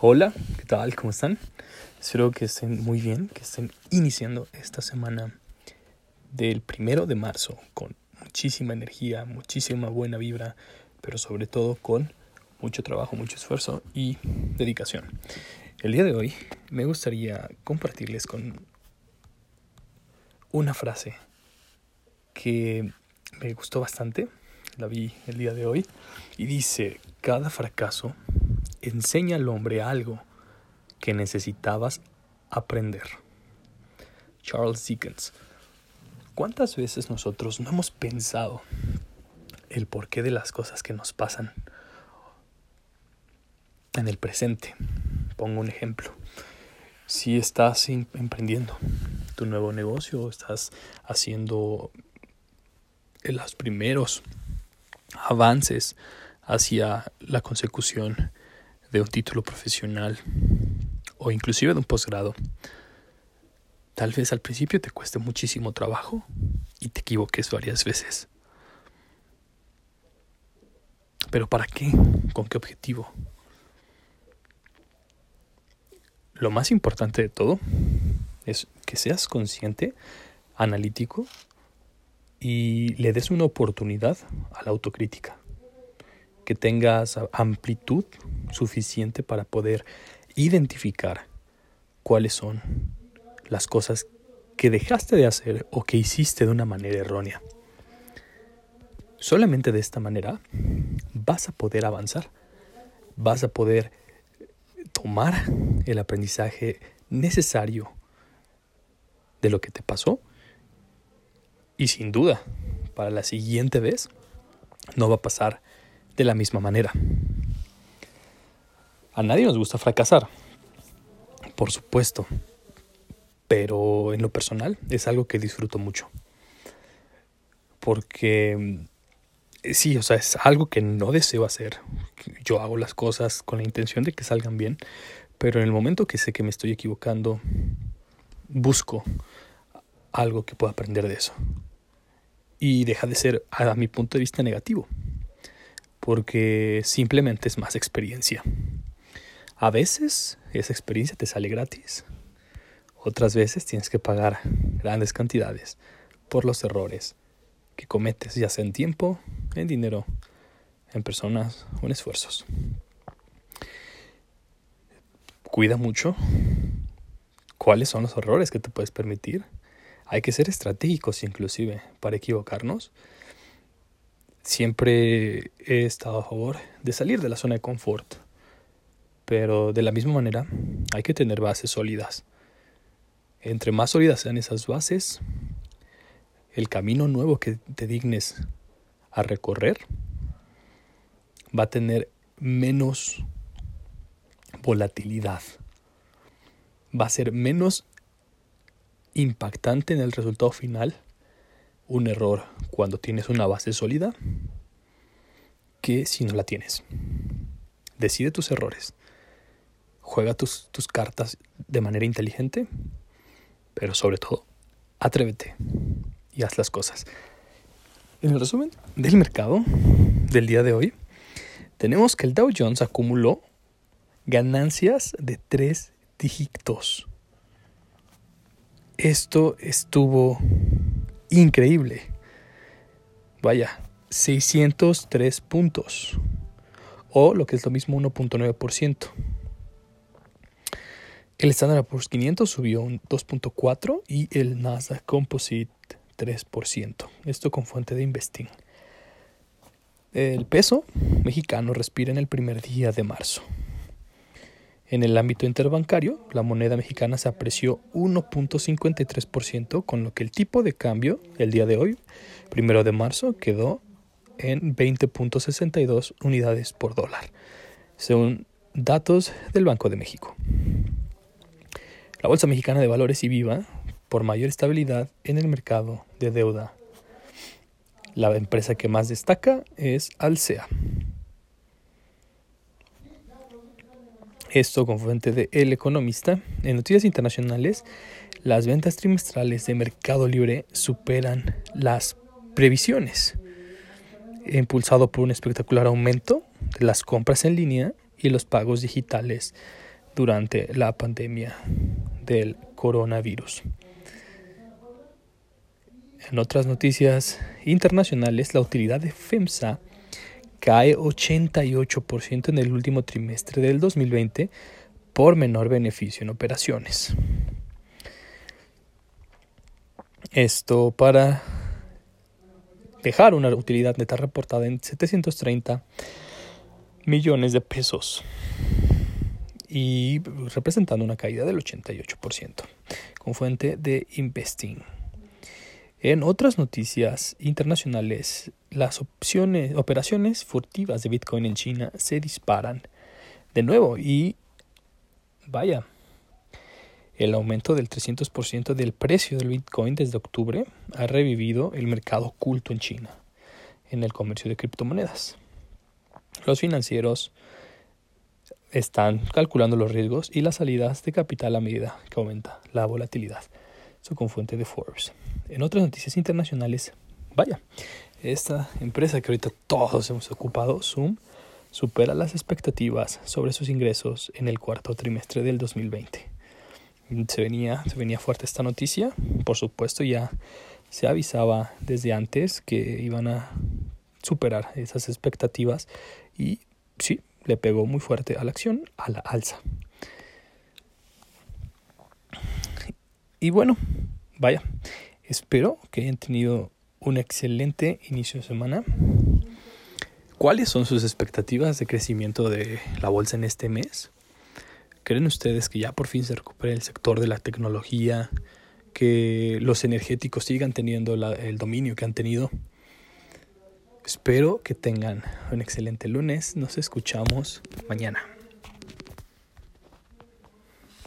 Hola, ¿qué tal? ¿Cómo están? Espero que estén muy bien, que estén iniciando esta semana del primero de marzo con muchísima energía, muchísima buena vibra, pero sobre todo con mucho trabajo, mucho esfuerzo y dedicación. El día de hoy me gustaría compartirles con una frase que me gustó bastante, la vi el día de hoy, y dice, cada fracaso enseña al hombre algo que necesitabas aprender. Charles Dickens. ¿Cuántas veces nosotros no hemos pensado el porqué de las cosas que nos pasan en el presente? Pongo un ejemplo. Si estás emprendiendo tu nuevo negocio, estás haciendo los primeros avances hacia la consecución de un título profesional o inclusive de un posgrado. Tal vez al principio te cueste muchísimo trabajo y te equivoques varias veces. Pero ¿para qué? ¿Con qué objetivo? Lo más importante de todo es que seas consciente, analítico y le des una oportunidad a la autocrítica. Que tengas amplitud suficiente para poder identificar cuáles son las cosas que dejaste de hacer o que hiciste de una manera errónea. Solamente de esta manera vas a poder avanzar, vas a poder tomar el aprendizaje necesario de lo que te pasó y sin duda para la siguiente vez no va a pasar de la misma manera. A nadie nos gusta fracasar, por supuesto, pero en lo personal es algo que disfruto mucho. Porque eh, sí, o sea, es algo que no deseo hacer. Yo hago las cosas con la intención de que salgan bien, pero en el momento que sé que me estoy equivocando, busco algo que pueda aprender de eso. Y deja de ser, a mi punto de vista, negativo, porque simplemente es más experiencia. A veces esa experiencia te sale gratis. Otras veces tienes que pagar grandes cantidades por los errores que cometes, ya sea en tiempo, en dinero, en personas o en esfuerzos. Cuida mucho cuáles son los errores que te puedes permitir. Hay que ser estratégicos inclusive para equivocarnos. Siempre he estado a favor de salir de la zona de confort pero de la misma manera hay que tener bases sólidas. Entre más sólidas sean esas bases, el camino nuevo que te dignes a recorrer va a tener menos volatilidad. Va a ser menos impactante en el resultado final un error cuando tienes una base sólida que si no la tienes. Decide tus errores juega tus, tus cartas de manera inteligente, pero sobre todo, atrévete y haz las cosas. En el resumen del mercado del día de hoy, tenemos que el Dow Jones acumuló ganancias de tres dígitos. Esto estuvo increíble. Vaya, 603 puntos. O lo que es lo mismo 1.9%. El Standard Poor's 500 subió un 2.4 y el Nasdaq Composite 3%. Esto con fuente de Investing. El peso mexicano respira en el primer día de marzo. En el ámbito interbancario, la moneda mexicana se apreció 1.53%, con lo que el tipo de cambio el día de hoy, primero de marzo, quedó en 20.62 unidades por dólar, según datos del Banco de México. La Bolsa Mexicana de Valores y Viva por mayor estabilidad en el mercado de deuda. La empresa que más destaca es Alsea. Esto con fuente de El Economista. En noticias internacionales, las ventas trimestrales de Mercado Libre superan las previsiones, impulsado por un espectacular aumento de las compras en línea y los pagos digitales durante la pandemia del coronavirus. En otras noticias internacionales, la utilidad de FEMSA cae 88% en el último trimestre del 2020 por menor beneficio en operaciones. Esto para dejar una utilidad neta reportada en 730 millones de pesos y representando una caída del 88%, con fuente de Investing. En otras noticias internacionales, las opciones, operaciones furtivas de Bitcoin en China se disparan de nuevo y vaya, el aumento del 300% del precio del Bitcoin desde octubre ha revivido el mercado oculto en China en el comercio de criptomonedas. Los financieros están calculando los riesgos y las salidas de capital a medida que aumenta la volatilidad. Con fuente de Forbes. En otras noticias internacionales, vaya, esta empresa que ahorita todos hemos ocupado, Zoom, supera las expectativas sobre sus ingresos en el cuarto trimestre del 2020. Se venía, se venía fuerte esta noticia, por supuesto ya se avisaba desde antes que iban a superar esas expectativas y sí, le pegó muy fuerte a la acción, a la alza. Y bueno, vaya, espero que hayan tenido un excelente inicio de semana. ¿Cuáles son sus expectativas de crecimiento de la bolsa en este mes? ¿Creen ustedes que ya por fin se recupere el sector de la tecnología, que los energéticos sigan teniendo el dominio que han tenido? Espero que tengan un excelente lunes. Nos escuchamos mañana.